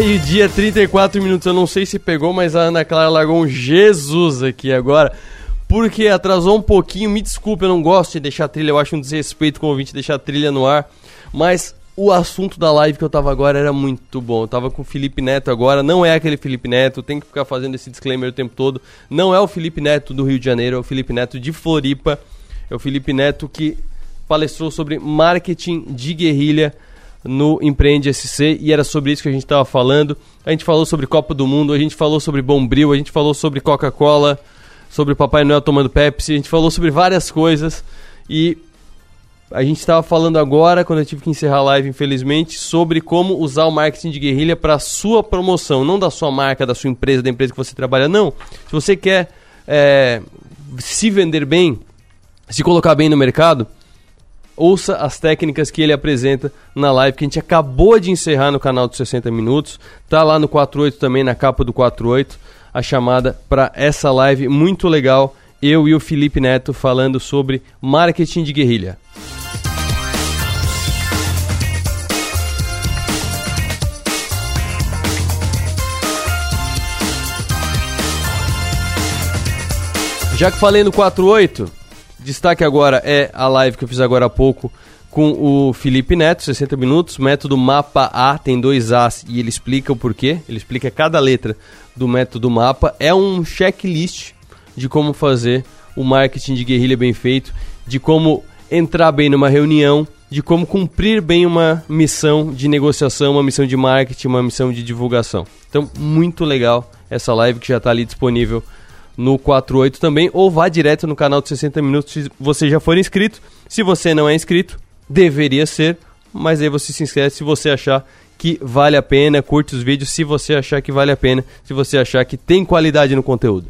Meio-dia, 34 minutos. Eu não sei se pegou, mas a Ana Clara largou um Jesus aqui agora. Porque atrasou um pouquinho. Me desculpe, eu não gosto de deixar trilha. Eu acho um desrespeito com o ouvinte deixar trilha no ar. Mas o assunto da live que eu tava agora era muito bom. Eu tava com o Felipe Neto agora. Não é aquele Felipe Neto. Tem que ficar fazendo esse disclaimer o tempo todo. Não é o Felipe Neto do Rio de Janeiro. É o Felipe Neto de Floripa. É o Felipe Neto que palestrou sobre marketing de guerrilha no Empreende SC e era sobre isso que a gente estava falando. A gente falou sobre Copa do Mundo, a gente falou sobre Bombril, a gente falou sobre Coca-Cola, sobre Papai Noel tomando Pepsi, a gente falou sobre várias coisas e a gente estava falando agora, quando eu tive que encerrar a live, infelizmente, sobre como usar o marketing de guerrilha para sua promoção, não da sua marca, da sua empresa, da empresa que você trabalha, não. Se você quer é, se vender bem, se colocar bem no mercado, ouça as técnicas que ele apresenta na live que a gente acabou de encerrar no canal dos 60 minutos. Tá lá no 48 também, na capa do 48, a chamada para essa live muito legal. Eu e o Felipe Neto falando sobre marketing de guerrilha. Já que falei no 48, Destaque agora é a live que eu fiz agora há pouco com o Felipe Neto, 60 minutos, método mapa A, tem dois As e ele explica o porquê, ele explica cada letra do método mapa. É um checklist de como fazer o marketing de guerrilha bem feito, de como entrar bem numa reunião, de como cumprir bem uma missão de negociação, uma missão de marketing, uma missão de divulgação. Então, muito legal essa live que já está ali disponível no 48 também, ou vá direto no canal de 60 minutos se você já for inscrito. Se você não é inscrito, deveria ser, mas aí você se inscreve se você achar que vale a pena, curte os vídeos se você achar que vale a pena, se você achar que tem qualidade no conteúdo.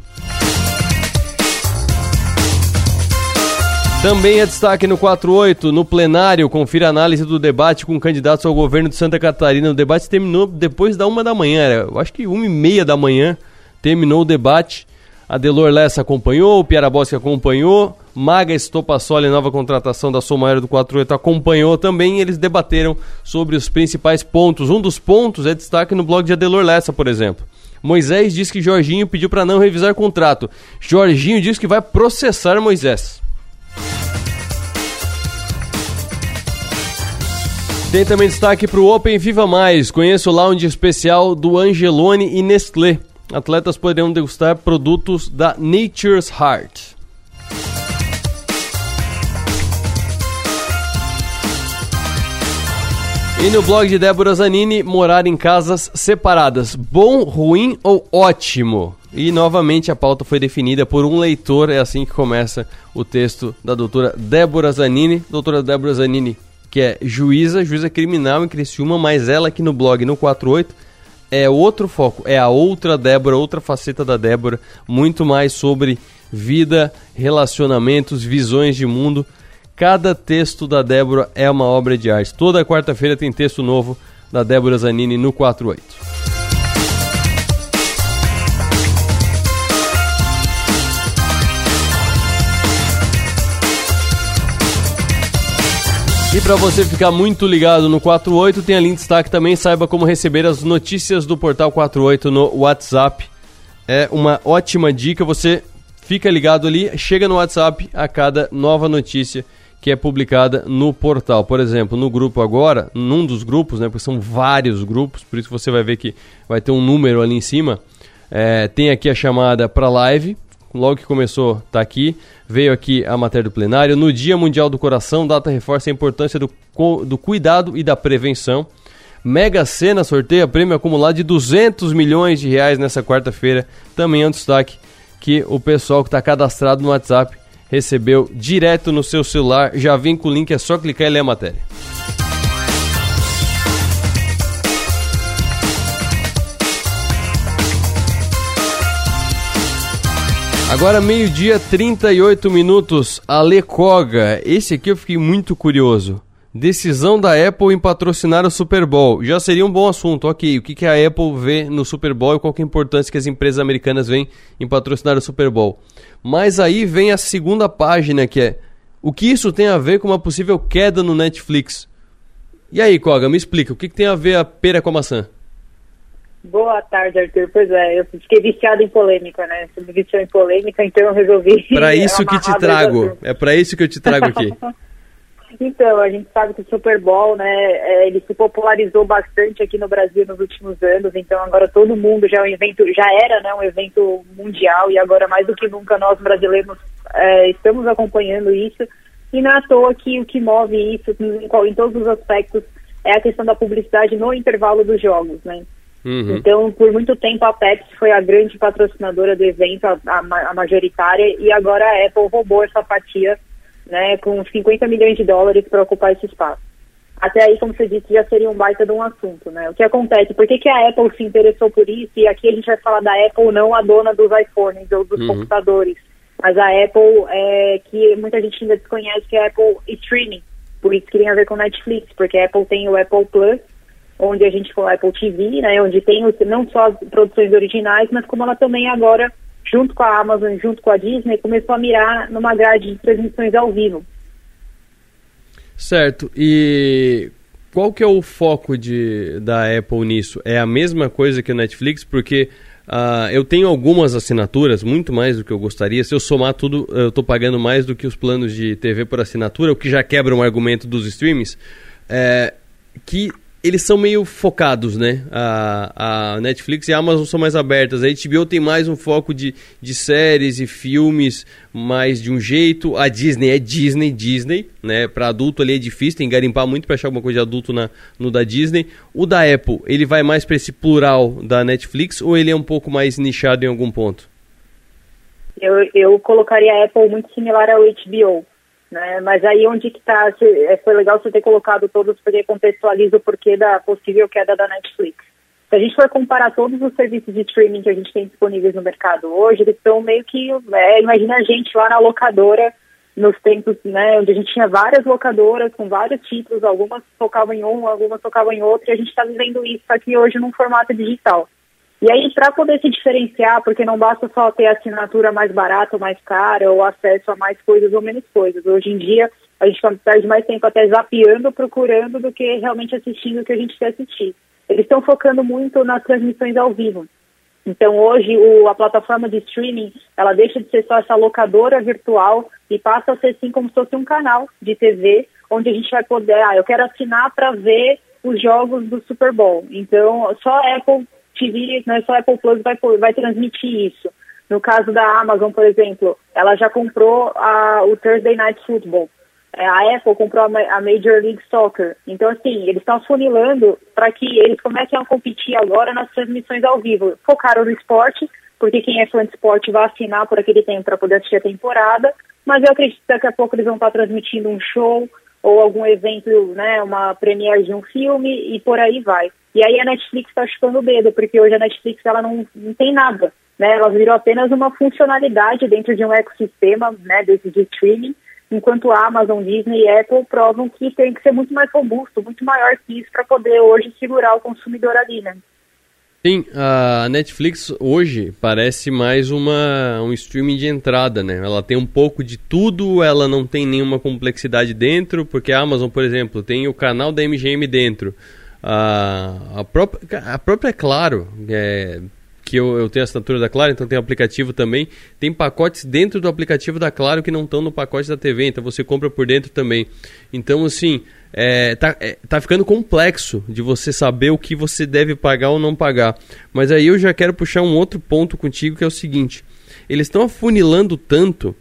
Também é destaque no 48, no plenário, confira a análise do debate com candidatos ao governo de Santa Catarina. O debate terminou depois da uma da manhã, eu acho que uma e meia da manhã terminou o debate. A Delor Lessa acompanhou, o Piera Bosque acompanhou, Maga Estopassoli, nova contratação da Somaero do 48, acompanhou também eles debateram sobre os principais pontos. Um dos pontos é destaque no blog de Adelor Lessa, por exemplo. Moisés diz que Jorginho pediu para não revisar contrato. Jorginho diz que vai processar Moisés. Tem também destaque para o Open Viva Mais. Conheça o lounge especial do Angelone e Nestlé atletas poderão degustar produtos da Nature's Heart. E no blog de Débora Zanini, morar em casas separadas, bom, ruim ou ótimo? E novamente a pauta foi definida por um leitor, é assim que começa o texto da doutora Débora Zanini. Doutora Débora Zanini, que é juíza, juíza criminal em Criciúma, mas ela aqui no blog no 48 é outro foco, é a outra Débora, outra faceta da Débora, muito mais sobre vida, relacionamentos, visões de mundo. Cada texto da Débora é uma obra de arte. Toda quarta-feira tem texto novo da Débora Zanini no 48. E para você ficar muito ligado no 48, tem ali em destaque também, saiba como receber as notícias do Portal 48 no WhatsApp. É uma ótima dica, você fica ligado ali, chega no WhatsApp a cada nova notícia que é publicada no portal. Por exemplo, no grupo agora, num dos grupos, né, porque são vários grupos, por isso você vai ver que vai ter um número ali em cima, é, tem aqui a chamada para live, logo que começou, tá aqui. Veio aqui a matéria do plenário. No Dia Mundial do Coração, data reforça a importância do, do cuidado e da prevenção. Mega Sena sorteia prêmio acumulado de 200 milhões de reais nessa quarta-feira. Também é um destaque que o pessoal que está cadastrado no WhatsApp recebeu direto no seu celular. Já vem com o link, é só clicar e ler a matéria. Agora meio-dia, 38 minutos. Ale Koga. Esse aqui eu fiquei muito curioso. Decisão da Apple em patrocinar o Super Bowl. Já seria um bom assunto, ok. O que, que a Apple vê no Super Bowl e qual é a importância que as empresas americanas veem em patrocinar o Super Bowl. Mas aí vem a segunda página que é o que isso tem a ver com uma possível queda no Netflix. E aí, Koga, me explica, o que, que tem a ver a pera com a maçã? Boa tarde, Arthur. Pois é, eu fiquei viciado em polêmica, né? Você me viciou em polêmica, então eu resolvi. Para isso que te trago. É para isso que eu te trago aqui. então, a gente sabe que o Super Bowl, né, é, ele se popularizou bastante aqui no Brasil nos últimos anos, então agora todo mundo já é um evento, já era, né, um evento mundial e agora mais do que nunca nós brasileiros é, estamos acompanhando isso. E não é à toa que o que move isso em, em todos os aspectos é a questão da publicidade no intervalo dos jogos, né? Uhum. Então, por muito tempo, a Pepsi foi a grande patrocinadora do evento, a, a, majoritária, e agora a Apple roubou essa fatia, né, com 50 milhões de dólares para ocupar esse espaço. Até aí, como você disse, já seria um baita de um assunto, né? O que acontece? Por que, que a Apple se interessou por isso? E aqui a gente vai falar da Apple, não a dona dos iPhones ou dos uhum. computadores, mas a Apple, é, que muita gente ainda desconhece, que é a Apple Streaming. Por isso que tem a ver com Netflix, porque a Apple tem o Apple Plus, onde a gente com o Apple TV, né, onde tem não só as produções originais, mas como ela também agora, junto com a Amazon, junto com a Disney, começou a mirar numa grade de transmissões ao vivo. Certo. E qual que é o foco de, da Apple nisso? É a mesma coisa que o Netflix? Porque Uh, eu tenho algumas assinaturas, muito mais do que eu gostaria. Se eu somar tudo, eu estou pagando mais do que os planos de TV por assinatura, o que já quebra um argumento dos streamings. É, que eles são meio focados, né? A, a, Netflix e a Amazon são mais abertas. A HBO tem mais um foco de, de séries e filmes mais de um jeito. A Disney é Disney, Disney, né? Para adulto ali é difícil, tem que garimpar muito para achar alguma coisa de adulto na, no da Disney. O da Apple, ele vai mais para esse plural da Netflix ou ele é um pouco mais nichado em algum ponto? Eu, eu colocaria a Apple muito similar ao HBO. Né? Mas aí onde que está, é, foi legal você ter colocado todos, porque contextualiza o porquê da possível queda da Netflix. Se a gente for comparar todos os serviços de streaming que a gente tem disponíveis no mercado hoje, eles estão meio que, é, imagina a gente lá na locadora, nos tempos, né, onde a gente tinha várias locadoras com vários títulos, algumas focavam em um, algumas focavam em outro, e a gente está vivendo isso aqui hoje num formato digital. E aí, para poder se diferenciar, porque não basta só ter assinatura mais barata ou mais cara, ou acesso a mais coisas ou menos coisas. Hoje em dia, a gente perde mais tempo até zapeando, procurando, do que realmente assistindo o que a gente quer assistir. Eles estão focando muito nas transmissões ao vivo. Então, hoje, o, a plataforma de streaming, ela deixa de ser só essa locadora virtual e passa a ser, assim, como se fosse um canal de TV, onde a gente vai poder, ah, eu quero assinar para ver os jogos do Super Bowl. Então, só Apple TV, não é só Apple Plus vai, vai transmitir isso. No caso da Amazon, por exemplo, ela já comprou a, o Thursday Night Football. É, a Apple comprou a, Major League Soccer. Então, assim, eles estão funilando para que eles comecem a competir agora nas transmissões ao vivo. Focaram no esporte, porque quem é fã de esporte vai assinar por aquele tempo para poder assistir a temporada. Mas eu acredito que daqui a pouco eles vão estar transmitindo um show ou algum evento, né, uma premiere de um filme e por aí vai. E aí a Netflix está chupando o dedo, porque hoje a Netflix ela não, não tem nada, né? Ela virou apenas uma funcionalidade dentro de um ecossistema, né, desse de streaming, enquanto a Amazon, Disney e Apple provam que tem que ser muito mais robusto, muito maior que isso para poder hoje segurar o consumidor ali, né? Sim, a Netflix hoje parece mais uma, um streaming de entrada, né? Ela tem um pouco de tudo, ela não tem nenhuma complexidade dentro, porque a Amazon, por exemplo, tem o canal da MGM dentro. A, a, própria, a própria é Claro, é, que eu, eu tenho a assinatura da Claro, então tem aplicativo também. Tem pacotes dentro do aplicativo da Claro que não estão no pacote da TV, então você compra por dentro também. Então, assim, é, tá, é, tá ficando complexo de você saber o que você deve pagar ou não pagar. Mas aí eu já quero puxar um outro ponto contigo que é o seguinte: eles estão afunilando tanto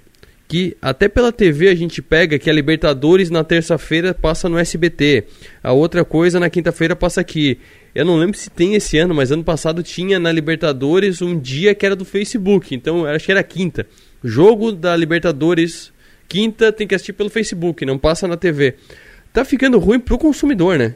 que até pela TV a gente pega que a Libertadores na terça-feira passa no SBT, a outra coisa na quinta-feira passa aqui. Eu não lembro se tem esse ano, mas ano passado tinha na Libertadores um dia que era do Facebook, então acho que era quinta. Jogo da Libertadores, quinta tem que assistir pelo Facebook, não passa na TV. Tá ficando ruim pro consumidor, né?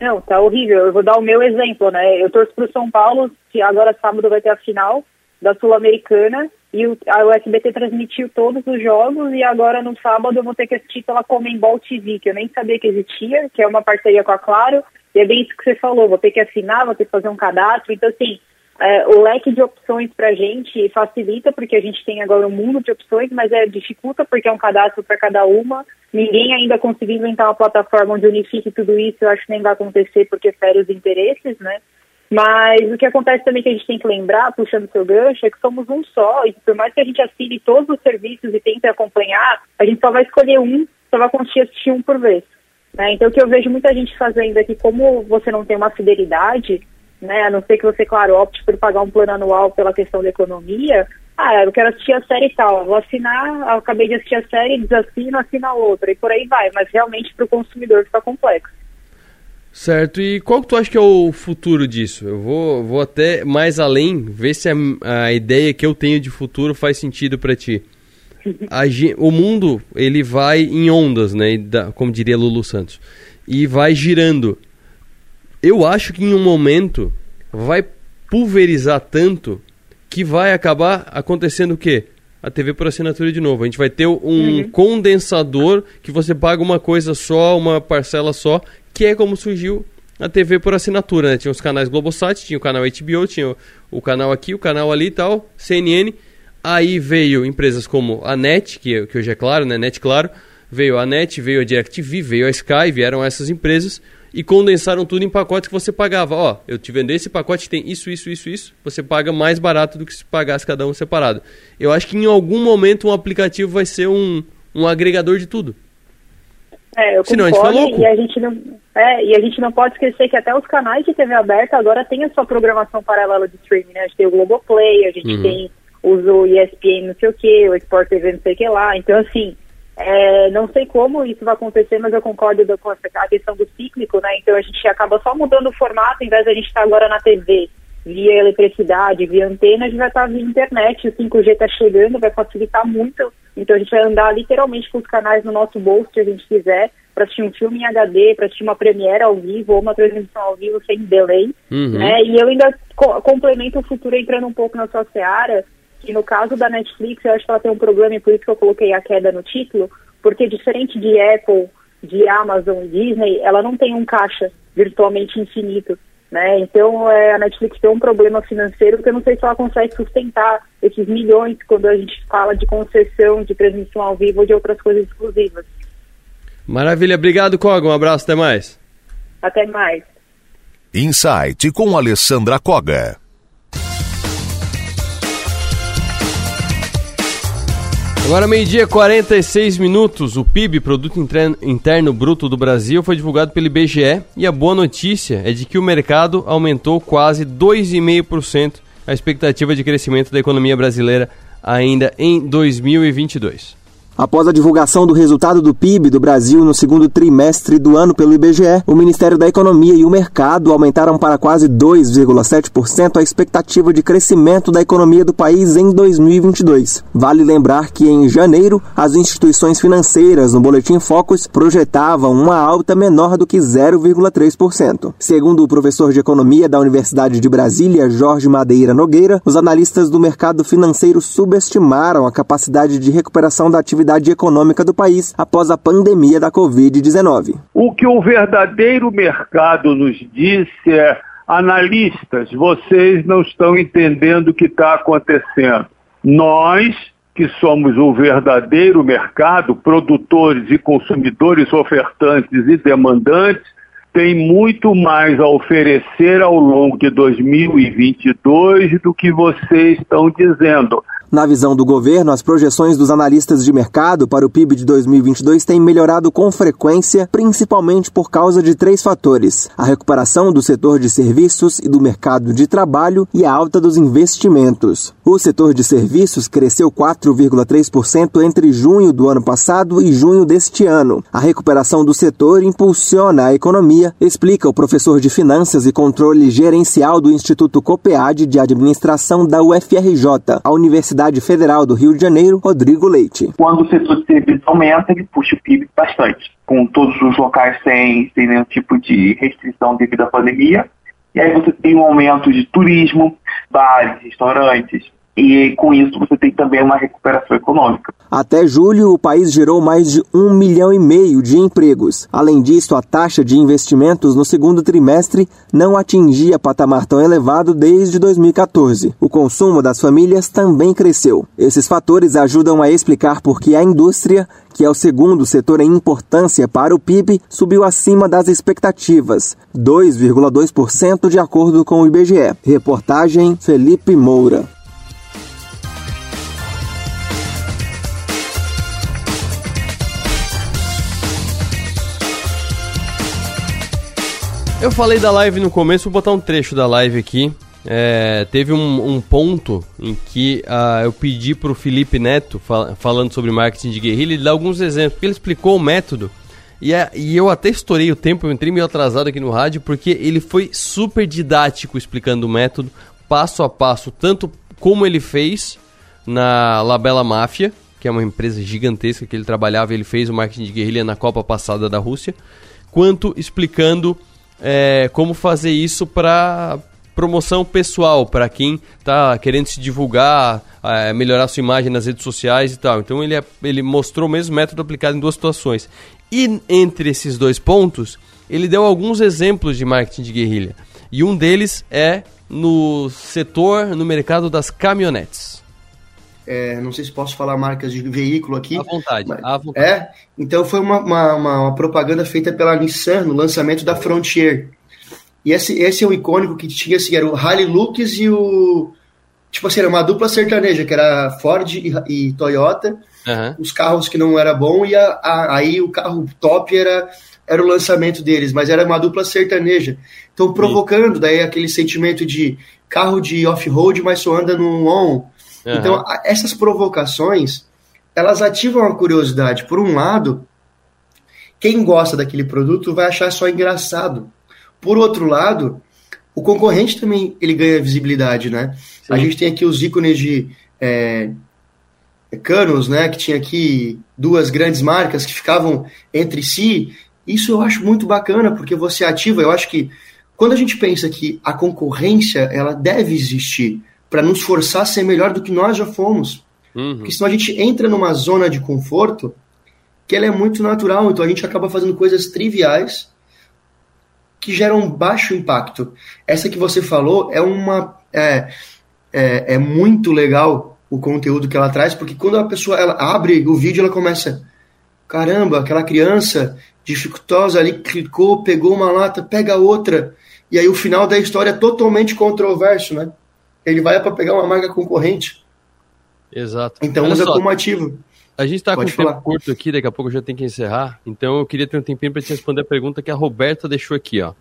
Não, tá horrível. Eu vou dar o meu exemplo, né? Eu torço pro São Paulo, que agora sábado vai ter a final da Sul-Americana e o, a, o SBT transmitiu todos os jogos e agora no sábado eu vou ter que assistir pela Comembol TV, que eu nem sabia que existia, que é uma parceria com a Claro, e é bem isso que você falou, vou ter que assinar, vou ter que fazer um cadastro, então assim, é, o leque de opções para a gente facilita, porque a gente tem agora um mundo de opções, mas é dificulta porque é um cadastro para cada uma. Ninguém ainda conseguiu inventar uma plataforma onde unifique tudo isso, eu acho que nem vai acontecer porque fere os interesses, né? Mas o que acontece também que a gente tem que lembrar, puxando seu gancho, é que somos um só, e por mais que a gente assine todos os serviços e tente acompanhar, a gente só vai escolher um, só vai conseguir assistir um por vez. Né? Então o que eu vejo muita gente fazendo é que como você não tem uma fidelidade, né, a não ser que você, claro, opte por pagar um plano anual pela questão da economia, ah, eu quero assistir a série tal, vou assinar, acabei de assistir a série, desassino, assina outra, e por aí vai, mas realmente para o consumidor fica complexo. Certo, e qual que tu acha que é o futuro disso? Eu vou, vou até mais além, ver se a, a ideia que eu tenho de futuro faz sentido para ti. A, o mundo, ele vai em ondas, né, como diria Lulu Santos, e vai girando. Eu acho que em um momento vai pulverizar tanto que vai acabar acontecendo o quê? A TV por assinatura de novo. A gente vai ter um uhum. condensador que você paga uma coisa só, uma parcela só, que é como surgiu a TV por assinatura, né? Tinha os canais Globosat, tinha o canal HBO, tinha o, o, canal aqui, o canal ali e tal, CNN. Aí veio empresas como a NET, que, que hoje é claro, né? NET Claro. Veio a NET, veio a DirecTV, veio a Sky, vieram essas empresas e condensaram tudo em pacotes que você pagava. Ó, eu te vendo esse pacote tem isso, isso, isso, isso. Você paga mais barato do que se pagasse cada um separado. Eu acho que em algum momento um aplicativo vai ser um, um agregador de tudo. É, eu Senão concordo, a gente e a gente não é, e a gente não pode esquecer que até os canais de TV aberta agora têm a sua programação paralela de streaming, né? A gente tem o Globoplay, a gente uhum. tem o ESPN não sei o que, o Sport TV não sei o que lá. Então, assim, é, não sei como isso vai acontecer, mas eu concordo com a questão do cíclico, né? Então a gente acaba só mudando o formato, em vez de a gente estar agora na TV via eletricidade, via antena, a gente vai estar via internet, o 5G está chegando, vai facilitar muito então a gente vai andar literalmente com os canais no nosso bolso, se a gente quiser, para assistir um filme em HD, para assistir uma premiere ao vivo ou uma transmissão ao vivo sem delay. Uhum. Né? E eu ainda co complemento o futuro entrando um pouco na sua seara, que no caso da Netflix, eu acho que ela tem um problema e por isso que eu coloquei a queda no título, porque diferente de Apple, de Amazon e Disney, ela não tem um caixa virtualmente infinito. Né? Então é, a Netflix tem um problema financeiro que eu não sei se ela consegue sustentar esses milhões quando a gente fala de concessão, de transmissão ao vivo ou de outras coisas exclusivas. Maravilha, obrigado Koga, um abraço, até mais. Até mais. Insight com Alessandra Koga. Agora, meio-dia, 46 minutos. O PIB, Produto Interno Bruto do Brasil, foi divulgado pelo IBGE e a boa notícia é de que o mercado aumentou quase 2,5% a expectativa de crescimento da economia brasileira ainda em 2022. Após a divulgação do resultado do PIB do Brasil no segundo trimestre do ano pelo IBGE, o Ministério da Economia e o Mercado aumentaram para quase 2,7% a expectativa de crescimento da economia do país em 2022. Vale lembrar que em janeiro, as instituições financeiras no Boletim Focus projetavam uma alta menor do que 0,3%. Segundo o professor de Economia da Universidade de Brasília, Jorge Madeira Nogueira, os analistas do mercado financeiro subestimaram a capacidade de recuperação da atividade atividade econômica do país após a pandemia da Covid-19. O que o verdadeiro mercado nos disse é: analistas, vocês não estão entendendo o que está acontecendo. Nós, que somos o verdadeiro mercado, produtores e consumidores, ofertantes e demandantes, tem muito mais a oferecer ao longo de 2022 do que vocês estão dizendo. Na visão do governo, as projeções dos analistas de mercado para o PIB de 2022 têm melhorado com frequência, principalmente por causa de três fatores: a recuperação do setor de serviços e do mercado de trabalho e a alta dos investimentos. O setor de serviços cresceu 4,3% entre junho do ano passado e junho deste ano. A recuperação do setor impulsiona a economia, explica o professor de Finanças e Controle Gerencial do Instituto COPEAD de Administração da UFRJ, a Universidade Universidade Federal do Rio de Janeiro, Rodrigo Leite. Quando o setor de serviços aumenta, ele puxa o PIB bastante, com todos os locais sem, sem nenhum tipo de restrição devido à pandemia. E aí você tem um aumento de turismo, bares, restaurantes, e com isso você tem também uma recuperação econômica. Até julho, o país gerou mais de um milhão e meio de empregos. Além disso, a taxa de investimentos no segundo trimestre não atingia patamar tão elevado desde 2014. O consumo das famílias também cresceu. Esses fatores ajudam a explicar por que a indústria, que é o segundo setor em importância para o PIB, subiu acima das expectativas, 2,2% de acordo com o IBGE. Reportagem Felipe Moura. Eu falei da live no começo, vou botar um trecho da live aqui. É, teve um, um, ponto em que uh, eu pedi para o Felipe Neto, fal falando sobre marketing de guerrilha, ele dá alguns exemplos, porque ele explicou o método. E, é, e eu até estourei o tempo, eu entrei meio atrasado aqui no rádio, porque ele foi super didático explicando o método, passo a passo, tanto como ele fez na Labela Máfia, que é uma empresa gigantesca que ele trabalhava, ele fez o marketing de guerrilha na Copa passada da Rússia, quanto explicando é, como fazer isso para promoção pessoal, para quem está querendo se divulgar, é, melhorar sua imagem nas redes sociais e tal. Então ele, é, ele mostrou o mesmo método aplicado em duas situações. E entre esses dois pontos, ele deu alguns exemplos de marketing de guerrilha. E um deles é no setor, no mercado das caminhonetes. É, não sei se posso falar marcas de veículo aqui. À vontade, mas, à vontade. É, então foi uma, uma, uma, propaganda feita pela Nissan no lançamento da Frontier. E esse, esse é o icônico que tinha assim, era o Harley Lux e o. Tipo assim, era uma dupla sertaneja, que era Ford e, e Toyota, uhum. os carros que não era bom, e a, a, aí o carro top era, era o lançamento deles, mas era uma dupla sertaneja. Então, provocando Sim. daí aquele sentimento de carro de off-road, mas só anda no on Uhum. Então, essas provocações, elas ativam a curiosidade. Por um lado, quem gosta daquele produto vai achar só engraçado. Por outro lado, o concorrente também ele ganha visibilidade, né? Sim. A gente tem aqui os ícones de é, Canos, né? Que tinha aqui duas grandes marcas que ficavam entre si. Isso eu acho muito bacana, porque você ativa. Eu acho que quando a gente pensa que a concorrência ela deve existir, para nos forçar a ser melhor do que nós já fomos. Uhum. Porque senão a gente entra numa zona de conforto que ela é muito natural, então a gente acaba fazendo coisas triviais que geram baixo impacto. Essa que você falou é uma é, é, é muito legal o conteúdo que ela traz, porque quando a pessoa ela abre o vídeo, ela começa, caramba, aquela criança dificultosa ali clicou, pegou uma lata, pega outra, e aí o final da história é totalmente controverso, né? Ele vai para pegar uma marca concorrente. Exato. Então Olha usa só, como ativo. A gente está com um tempo curto aqui, daqui a pouco eu já tenho que encerrar. Então eu queria ter um tempinho para te responder a pergunta que a Roberta deixou aqui, ó.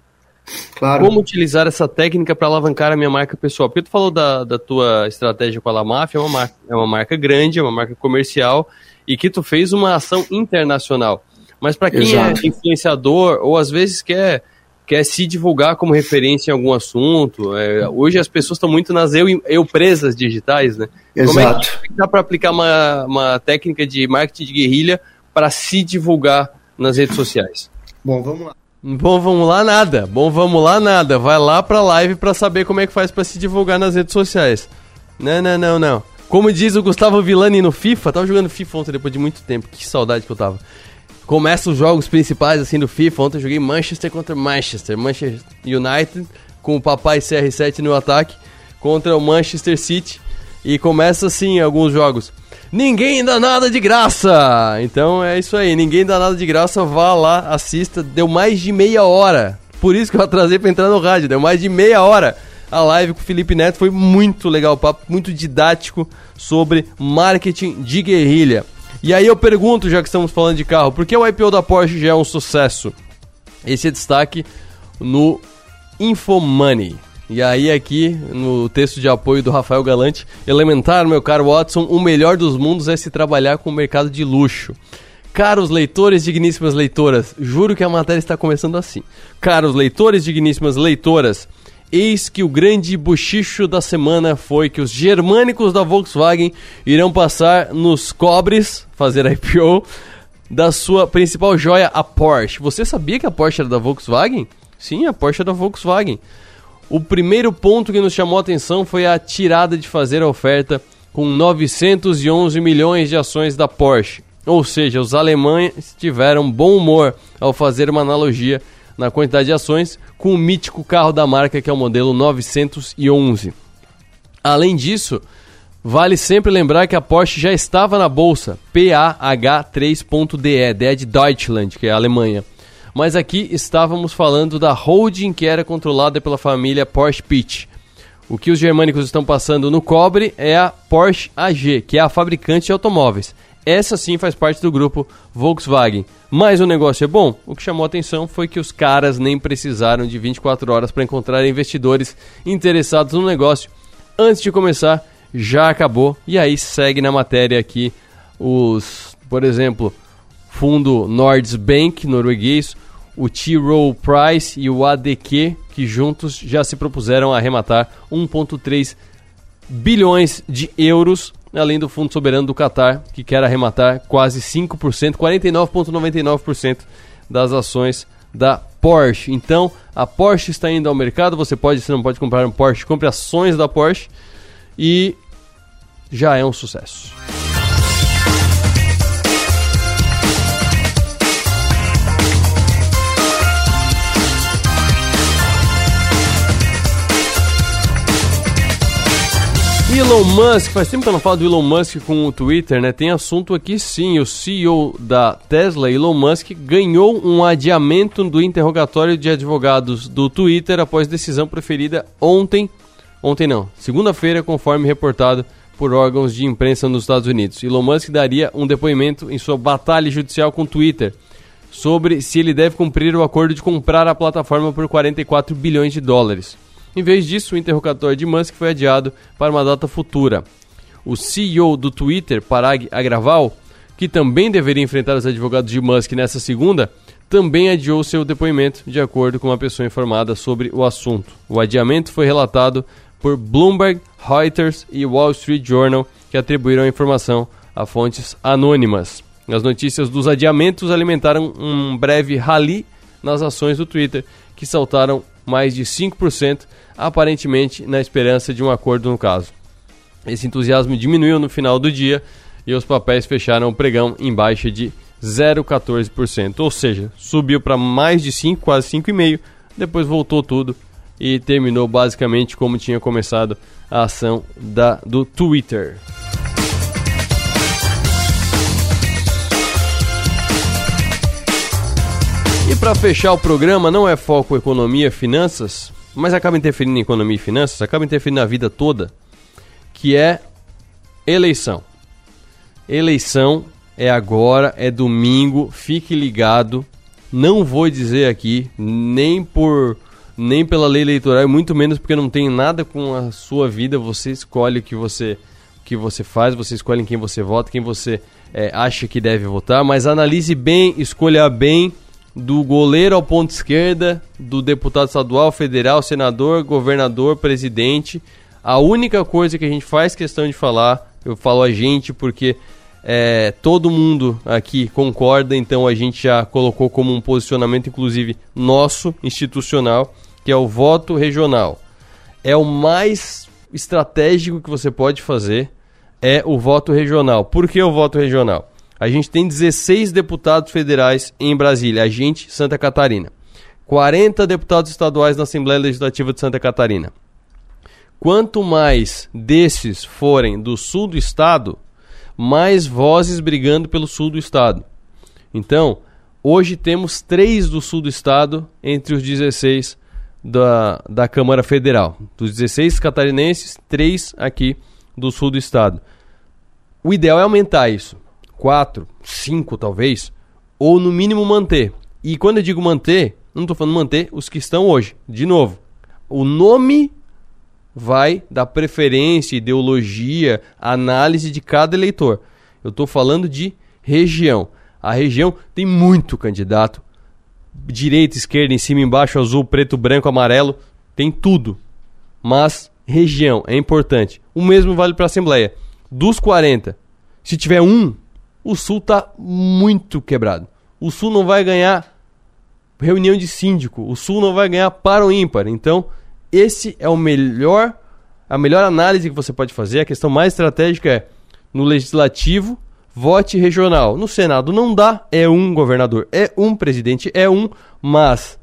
Claro. Como utilizar essa técnica para alavancar a minha marca pessoal? Porque tu falou da, da tua estratégia com a La Máfia, é uma, marca, é uma marca grande, é uma marca comercial, e que tu fez uma ação internacional. Mas para quem é Exato. é influenciador, ou às vezes quer quer se divulgar como referência em algum assunto. É, hoje as pessoas estão muito nas eu, eu presas digitais, né? Exato. Como é que dá para aplicar uma, uma técnica de marketing de guerrilha para se divulgar nas redes sociais? Bom, vamos lá. Bom, vamos lá nada. Bom, vamos lá nada. Vai lá pra live para saber como é que faz para se divulgar nas redes sociais. Não, não, não, não. Como diz o Gustavo Villani no FIFA, tava jogando FIFA ontem depois de muito tempo. Que saudade que eu tava começa os jogos principais assim do FIFA. Ontem eu joguei Manchester contra Manchester, Manchester United com o papai CR7 no ataque contra o Manchester City e começa assim alguns jogos. Ninguém dá nada de graça. Então é isso aí, ninguém dá nada de graça, vá lá, assista. Deu mais de meia hora. Por isso que eu atrasei para entrar no rádio, deu mais de meia hora. A live com o Felipe Neto foi muito legal, papo muito didático sobre marketing de guerrilha. E aí eu pergunto, já que estamos falando de carro, por que o IPO da Porsche já é um sucesso? Esse é destaque no Infomoney. E aí aqui, no texto de apoio do Rafael Galante, elementar, meu caro Watson, o melhor dos mundos é se trabalhar com o mercado de luxo. Caros leitores, digníssimas leitoras, juro que a matéria está começando assim. Caros leitores, digníssimas leitoras, Eis que o grande bochicho da semana foi que os germânicos da Volkswagen irão passar nos cobres, fazer IPO, da sua principal joia, a Porsche. Você sabia que a Porsche era da Volkswagen? Sim, a Porsche é da Volkswagen. O primeiro ponto que nos chamou a atenção foi a tirada de fazer a oferta com 911 milhões de ações da Porsche. Ou seja, os alemães tiveram bom humor ao fazer uma analogia na quantidade de ações com o mítico carro da marca que é o modelo 911. Além disso, vale sempre lembrar que a Porsche já estava na bolsa PAH3.DE, DE de Deutschland, que é a Alemanha. Mas aqui estávamos falando da holding que era controlada pela família Porsche Pitch. O que os germânicos estão passando no cobre é a Porsche AG, que é a fabricante de automóveis. Essa sim faz parte do grupo Volkswagen. Mas o negócio é bom? O que chamou atenção foi que os caras nem precisaram de 24 horas para encontrar investidores interessados no negócio. Antes de começar, já acabou. E aí segue na matéria aqui os, por exemplo, fundo Nordsbank norueguês, o T. Rowe Price e o ADQ, que juntos já se propuseram a arrematar 1,3 bilhões de euros além do Fundo Soberano do Catar, que quer arrematar quase 5%, 49,99% das ações da Porsche. Então, a Porsche está indo ao mercado, você pode, se não pode comprar um Porsche, compre ações da Porsche e já é um sucesso. Elon Musk, faz tempo que eu não falo do Elon Musk com o Twitter, né? Tem assunto aqui sim. O CEO da Tesla, Elon Musk, ganhou um adiamento do interrogatório de advogados do Twitter após decisão preferida ontem. Ontem não, segunda-feira, conforme reportado por órgãos de imprensa nos Estados Unidos. Elon Musk daria um depoimento em sua batalha judicial com o Twitter sobre se ele deve cumprir o acordo de comprar a plataforma por 44 bilhões de dólares. Em vez disso, o interrogatório de Musk foi adiado para uma data futura. O CEO do Twitter, Parag Agraval, que também deveria enfrentar os advogados de Musk nessa segunda, também adiou seu depoimento, de acordo com uma pessoa informada sobre o assunto. O adiamento foi relatado por Bloomberg, Reuters e Wall Street Journal, que atribuíram a informação a fontes anônimas. As notícias dos adiamentos alimentaram um breve rally nas ações do Twitter, que saltaram mais de 5%, aparentemente na esperança de um acordo no caso. Esse entusiasmo diminuiu no final do dia e os papéis fecharam o pregão em baixa de 0,14%, ou seja, subiu para mais de 5, quase 5,5%, depois voltou tudo e terminou basicamente como tinha começado a ação da, do Twitter. Para fechar o programa, não é foco economia, finanças, mas acaba interferindo em economia e finanças, acaba interferindo na vida toda, que é eleição. Eleição é agora, é domingo, fique ligado. Não vou dizer aqui, nem por nem pela lei eleitoral, muito menos porque não tem nada com a sua vida. Você escolhe o que você, o que você faz, você escolhe em quem você vota, quem você é, acha que deve votar. Mas analise bem, escolha bem do goleiro ao ponto esquerda, do deputado estadual, federal, senador, governador, presidente. A única coisa que a gente faz questão de falar, eu falo a gente porque é, todo mundo aqui concorda, então a gente já colocou como um posicionamento, inclusive nosso, institucional, que é o voto regional. É o mais estratégico que você pode fazer, é o voto regional. Por que o voto regional? A gente tem 16 deputados federais em Brasília, a gente, Santa Catarina. 40 deputados estaduais na Assembleia Legislativa de Santa Catarina. Quanto mais desses forem do sul do estado, mais vozes brigando pelo sul do estado. Então, hoje temos três do sul do estado entre os 16 da, da Câmara Federal. Dos 16 catarinenses, três aqui do sul do estado. O ideal é aumentar isso quatro, cinco talvez, ou no mínimo manter. E quando eu digo manter, não estou falando manter os que estão hoje. De novo, o nome vai dar preferência, ideologia, análise de cada eleitor. Eu estou falando de região. A região tem muito candidato. Direita, esquerda, em cima, embaixo, azul, preto, branco, amarelo. Tem tudo. Mas região é importante. O mesmo vale para a Assembleia. Dos 40, se tiver um o Sul está muito quebrado. O Sul não vai ganhar reunião de síndico. O Sul não vai ganhar para o ímpar. Então, esse é o melhor, a melhor análise que você pode fazer. A questão mais estratégica é no legislativo, vote regional. No Senado não dá, é um governador, é um presidente, é um, mas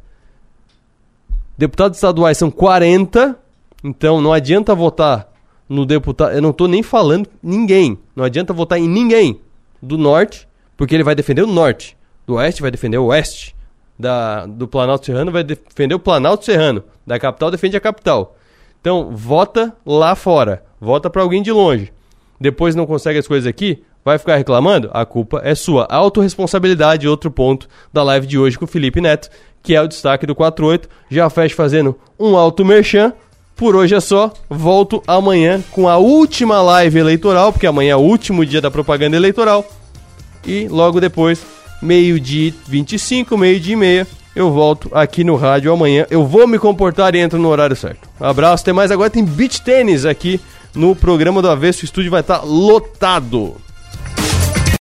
deputados estaduais são 40, então não adianta votar no deputado, eu não estou nem falando ninguém, não adianta votar em ninguém do norte, porque ele vai defender o norte, do oeste vai defender o oeste, da, do Planalto Serrano vai defender o Planalto Serrano, da capital defende a capital. Então, vota lá fora, vota para alguém de longe. Depois não consegue as coisas aqui, vai ficar reclamando? A culpa é sua. Autoresponsabilidade, outro ponto da live de hoje com o Felipe Neto, que é o destaque do 48. Já fecho fazendo um alto merchan. Por hoje é só. Volto amanhã com a última live eleitoral, porque amanhã é o último dia da propaganda eleitoral. E logo depois, meio-dia 25, meio-dia e meia, eu volto aqui no rádio amanhã. Eu vou me comportar e entro no horário certo. Abraço, até mais. Agora tem beach tênis aqui no programa do Avesso. O estúdio vai estar lotado.